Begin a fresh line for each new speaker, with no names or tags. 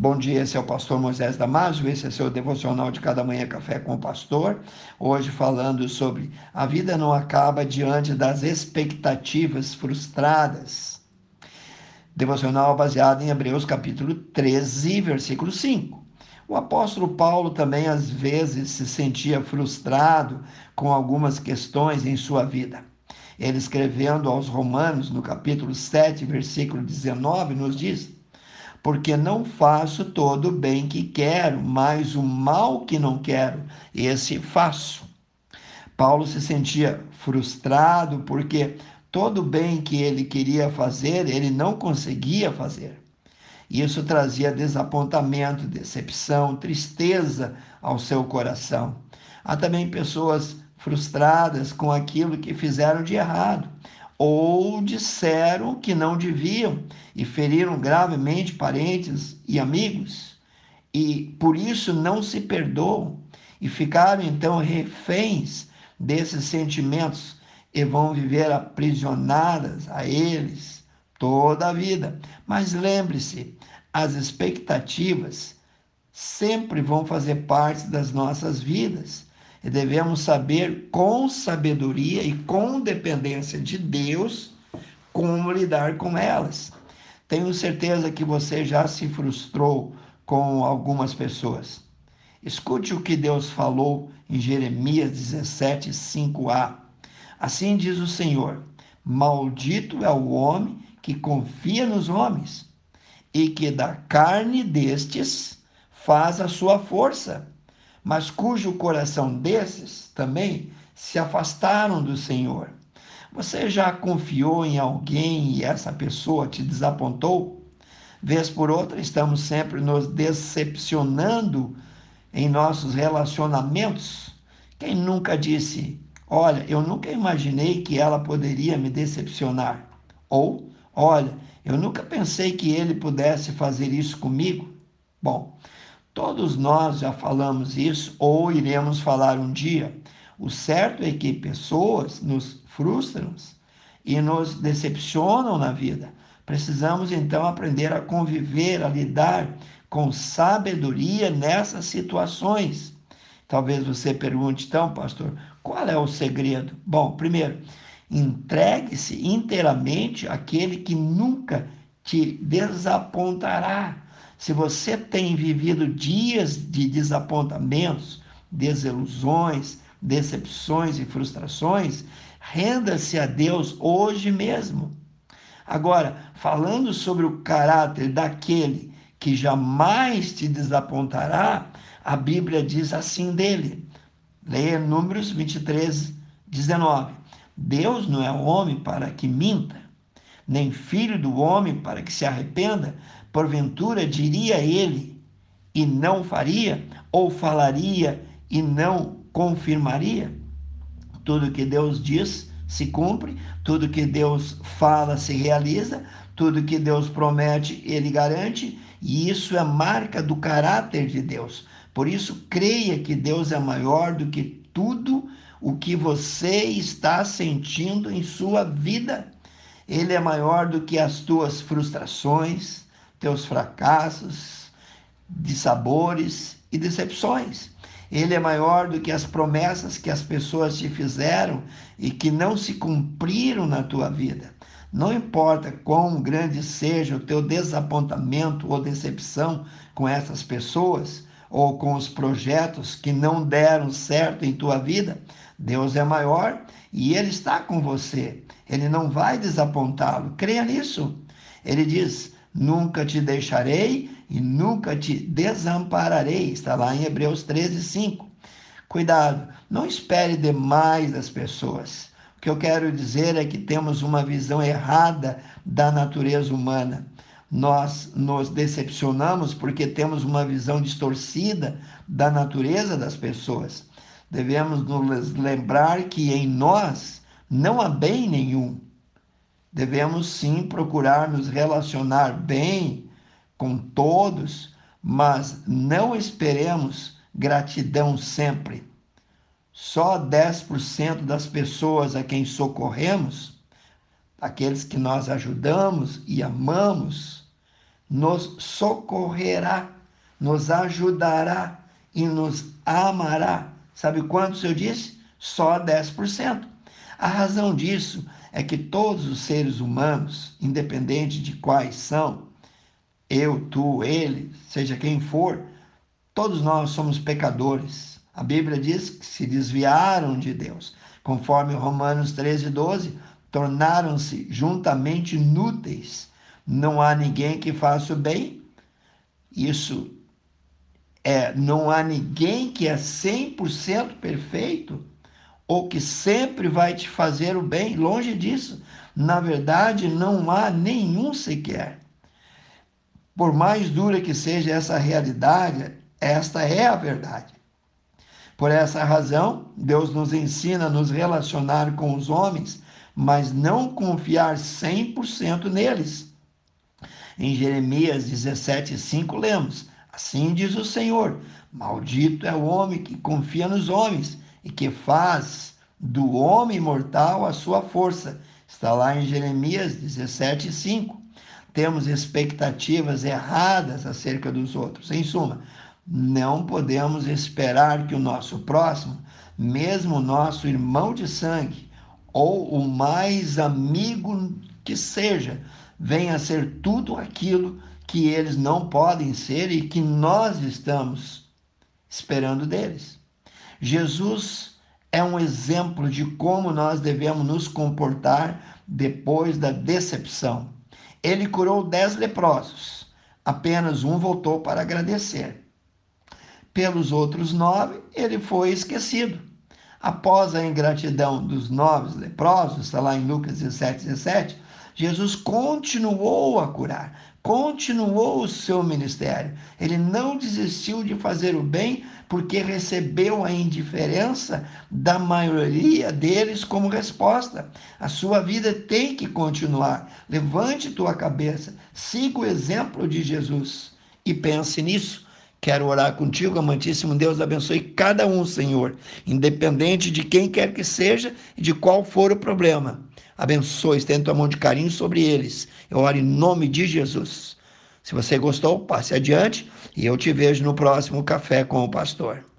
Bom dia, esse é o pastor Moisés Damásio, esse é seu devocional de cada manhã café com o pastor. Hoje falando sobre a vida não acaba diante das expectativas frustradas. Devocional baseado em Hebreus capítulo 13, versículo 5. O apóstolo Paulo também às vezes se sentia frustrado com algumas questões em sua vida. Ele escrevendo aos Romanos, no capítulo 7, versículo 19, nos diz: porque não faço todo o bem que quero, mas o mal que não quero, esse faço. Paulo se sentia frustrado porque todo o bem que ele queria fazer, ele não conseguia fazer. Isso trazia desapontamento, decepção, tristeza ao seu coração. Há também pessoas frustradas com aquilo que fizeram de errado ou disseram que não deviam e feriram gravemente parentes e amigos, e por isso não se perdoam e ficaram então reféns desses sentimentos e vão viver aprisionadas a eles toda a vida. Mas lembre-se, as expectativas sempre vão fazer parte das nossas vidas devemos saber com sabedoria e com dependência de Deus como lidar com elas. Tenho certeza que você já se frustrou com algumas pessoas. Escute o que Deus falou em Jeremias 17, 5a. Assim diz o Senhor: Maldito é o homem que confia nos homens e que da carne destes faz a sua força mas cujo coração desses também se afastaram do Senhor. Você já confiou em alguém e essa pessoa te desapontou? Vez por outra, estamos sempre nos decepcionando em nossos relacionamentos. Quem nunca disse, olha, eu nunca imaginei que ela poderia me decepcionar? Ou, olha, eu nunca pensei que ele pudesse fazer isso comigo? Bom, Todos nós já falamos isso ou iremos falar um dia. O certo é que pessoas nos frustram e nos decepcionam na vida. Precisamos então aprender a conviver, a lidar com sabedoria nessas situações. Talvez você pergunte, então, pastor, qual é o segredo? Bom, primeiro, entregue-se inteiramente àquele que nunca te desapontará. Se você tem vivido dias de desapontamentos, desilusões, decepções e frustrações, renda-se a Deus hoje mesmo. Agora, falando sobre o caráter daquele que jamais te desapontará, a Bíblia diz assim dele. Leia Números 23, 19. Deus não é homem para que minta, nem filho do homem para que se arrependa, porventura diria ele e não faria, ou falaria e não confirmaria? Tudo que Deus diz se cumpre, tudo que Deus fala se realiza, tudo que Deus promete, ele garante, e isso é marca do caráter de Deus. Por isso, creia que Deus é maior do que tudo o que você está sentindo em sua vida. Ele é maior do que as tuas frustrações, teus fracassos, de sabores e decepções. Ele é maior do que as promessas que as pessoas te fizeram e que não se cumpriram na tua vida. Não importa quão grande seja o teu desapontamento ou decepção com essas pessoas ou com os projetos que não deram certo em tua vida, Deus é maior e Ele está com você. Ele não vai desapontá-lo. Creia nisso. Ele diz: Nunca te deixarei e nunca te desampararei. Está lá em Hebreus 13, 5. Cuidado, não espere demais das pessoas. O que eu quero dizer é que temos uma visão errada da natureza humana. Nós nos decepcionamos porque temos uma visão distorcida da natureza das pessoas. Devemos nos lembrar que em nós não há bem nenhum. Devemos sim procurar nos relacionar bem com todos, mas não esperemos gratidão sempre. Só 10% das pessoas a quem socorremos, aqueles que nós ajudamos e amamos, nos socorrerá, nos ajudará e nos amará. Sabe quantos eu disse? Só 10%. A razão disso é que todos os seres humanos, independente de quais são, eu, tu, ele, seja quem for, todos nós somos pecadores. A Bíblia diz que se desviaram de Deus. Conforme Romanos 13, 12, tornaram-se juntamente inúteis. Não há ninguém que faça o bem. Isso é, não há ninguém que é 100% perfeito ou que sempre vai te fazer o bem. Longe disso. Na verdade, não há nenhum sequer. Por mais dura que seja essa realidade, esta é a verdade. Por essa razão, Deus nos ensina a nos relacionar com os homens, mas não confiar 100% neles. Em Jeremias 17:5 lemos: Assim diz o Senhor: Maldito é o homem que confia nos homens e que faz do homem mortal a sua força. Está lá em Jeremias 17:5. Temos expectativas erradas acerca dos outros. Em suma, não podemos esperar que o nosso próximo, mesmo o nosso irmão de sangue, ou o mais amigo que seja, venha a ser tudo aquilo que eles não podem ser e que nós estamos esperando deles. Jesus é um exemplo de como nós devemos nos comportar depois da decepção. Ele curou dez leprosos, apenas um voltou para agradecer pelos outros nove, ele foi esquecido. Após a ingratidão dos nove leprosos, está lá em Lucas 17, 17, Jesus continuou a curar, continuou o seu ministério. Ele não desistiu de fazer o bem porque recebeu a indiferença da maioria deles como resposta. A sua vida tem que continuar. Levante tua cabeça, siga o exemplo de Jesus e pense nisso Quero orar contigo, amantíssimo Deus, abençoe cada um, Senhor, independente de quem quer que seja e de qual for o problema. Abençoe, estenda tua mão de carinho sobre eles. Eu oro em nome de Jesus. Se você gostou, passe adiante e eu te vejo no próximo Café com o Pastor.